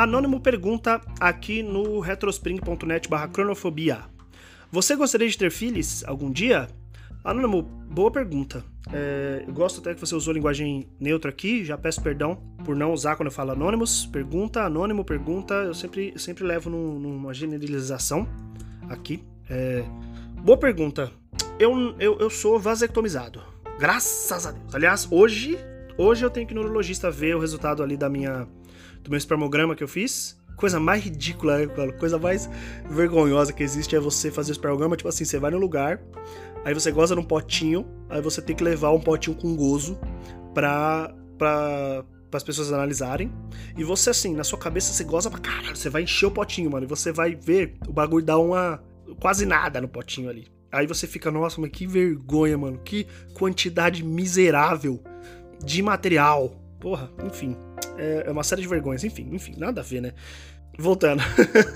Anônimo pergunta aqui no retrospring.net barra cronofobia. Você gostaria de ter filhos algum dia? Anônimo, boa pergunta. É, eu gosto até que você usou linguagem neutra aqui, já peço perdão por não usar quando eu falo anônimos. Pergunta, anônimo, pergunta, eu sempre, sempre levo num, numa generalização aqui. É, boa pergunta. Eu, eu, eu sou vasectomizado. Graças a Deus. Aliás, hoje, hoje eu tenho que ir no urologista ver o resultado ali da minha, do meu espermograma que eu fiz coisa mais ridícula, né, coisa mais vergonhosa que existe é você fazer o espermograma, tipo assim, você vai no lugar, Aí você goza num potinho, aí você tem que levar um potinho com gozo pra, pra, as pessoas analisarem. E você, assim, na sua cabeça, você goza pra caralho, você vai encher o potinho, mano, e você vai ver o bagulho dar uma. quase nada no potinho ali. Aí você fica, nossa, mas que vergonha, mano, que quantidade miserável de material. Porra, enfim. É, é uma série de vergonhas, enfim, enfim, nada a ver, né? Voltando.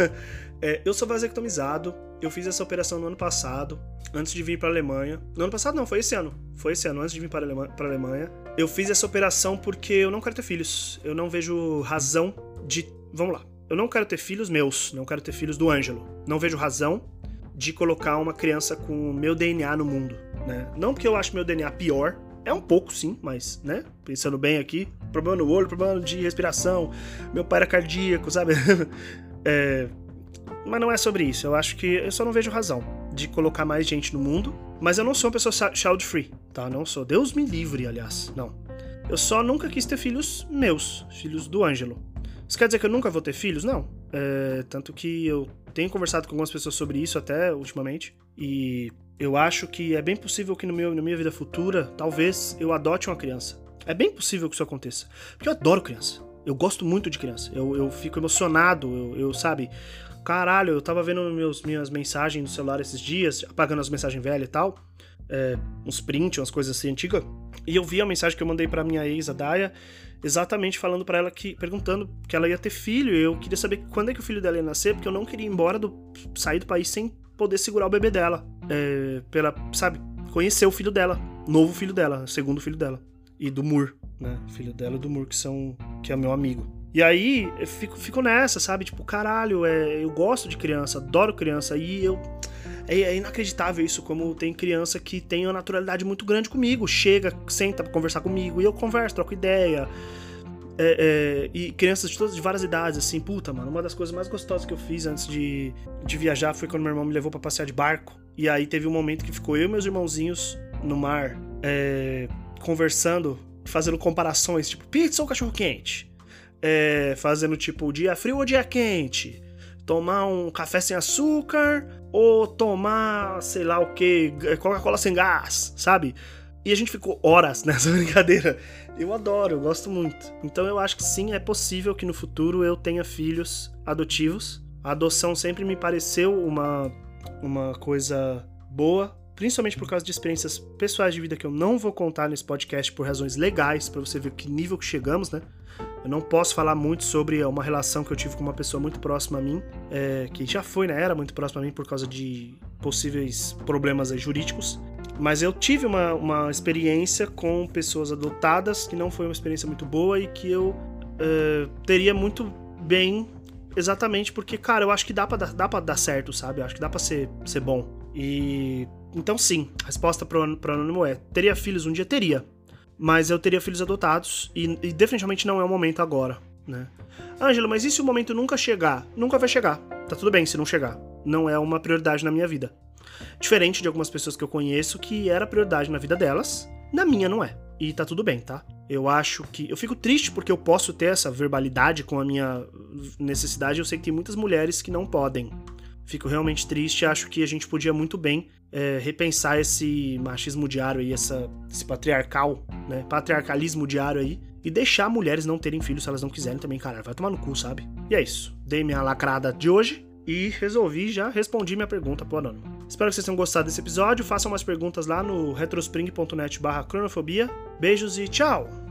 é, eu sou vasectomizado, eu fiz essa operação no ano passado, antes de vir para a Alemanha. No ano passado não, foi esse ano. Foi esse ano, antes de vir para a Alemanha. Eu fiz essa operação porque eu não quero ter filhos. Eu não vejo razão de. Vamos lá. Eu não quero ter filhos meus, não quero ter filhos do Ângelo. Não vejo razão de colocar uma criança com meu DNA no mundo, né? Não porque eu acho meu DNA pior, é um pouco sim, mas, né? Pensando bem aqui, problema no olho, problema de respiração, meu pai era cardíaco, sabe? é, mas não é sobre isso. Eu acho que eu só não vejo razão de colocar mais gente no mundo. Mas eu não sou uma pessoa child free, tá? Não sou. Deus me livre, aliás. Não. Eu só nunca quis ter filhos meus, filhos do Ângelo. Isso quer dizer que eu nunca vou ter filhos? Não. É, tanto que eu tenho conversado com algumas pessoas sobre isso até ultimamente. E eu acho que é bem possível que no meu, na minha vida futura, talvez eu adote uma criança. É bem possível que isso aconteça. Porque eu adoro criança. Eu gosto muito de criança. Eu, eu fico emocionado. Eu, eu sabe, caralho, eu tava vendo meus, minhas mensagens no celular esses dias, apagando as mensagens velhas e tal, é, uns prints, umas coisas assim antigas, e eu vi a mensagem que eu mandei pra minha ex, a Daya, exatamente falando para ela que, perguntando que ela ia ter filho, eu queria saber quando é que o filho dela ia nascer, porque eu não queria ir embora do, sair do país sem poder segurar o bebê dela, é, pela, sabe, conhecer o filho dela, novo filho dela, segundo filho dela, e do Mur, né, filho dela e do Mur, que são, que é meu amigo. E aí, eu fico, fico nessa, sabe? Tipo, caralho, é, eu gosto de criança, adoro criança. E eu. É, é, inacreditável isso, como tem criança que tem uma naturalidade muito grande comigo. Chega, senta pra conversar comigo, e eu converso, troco ideia. É, é, e crianças de todas de várias idades, assim, puta, mano. Uma das coisas mais gostosas que eu fiz antes de, de viajar foi quando meu irmão me levou para passear de barco. E aí teve um momento que ficou eu e meus irmãozinhos no mar, é, conversando, fazendo comparações, tipo, pizza ou cachorro quente? é, fazendo tipo dia frio ou dia quente, tomar um café sem açúcar ou tomar sei lá o que, Coca-Cola sem gás, sabe? E a gente ficou horas nessa brincadeira. Eu adoro, eu gosto muito. Então eu acho que sim, é possível que no futuro eu tenha filhos adotivos. A adoção sempre me pareceu uma, uma coisa boa, principalmente por causa de experiências pessoais de vida que eu não vou contar nesse podcast por razões legais, para você ver que nível que chegamos, né? Eu não posso falar muito sobre uma relação que eu tive com uma pessoa muito próxima a mim, é, que já foi, né? Era muito próxima a mim por causa de possíveis problemas aí, jurídicos. Mas eu tive uma, uma experiência com pessoas adotadas que não foi uma experiência muito boa e que eu é, teria muito bem exatamente porque, cara, eu acho que dá pra, dar, dá pra dar certo, sabe? Eu acho que dá pra ser, ser bom. E. Então, sim, a resposta pro, pro Anônimo é: teria filhos um dia? Teria mas eu teria filhos adotados e, e definitivamente não é o momento agora, né? Ângelo, mas e se o momento nunca chegar? Nunca vai chegar. Tá tudo bem se não chegar. Não é uma prioridade na minha vida. Diferente de algumas pessoas que eu conheço que era prioridade na vida delas, na minha não é. E tá tudo bem, tá? Eu acho que. Eu fico triste porque eu posso ter essa verbalidade com a minha necessidade. Eu sei que tem muitas mulheres que não podem. Fico realmente triste. Acho que a gente podia muito bem é, repensar esse machismo diário aí, essa, esse patriarcal, né? Patriarcalismo diário aí. E deixar mulheres não terem filhos se elas não quiserem também, cara. Vai tomar no cu, sabe? E é isso. Dei minha lacrada de hoje e resolvi já respondi minha pergunta pro anônimo. Espero que vocês tenham gostado desse episódio. Façam mais perguntas lá no retrospring.net barra cronofobia. Beijos e tchau!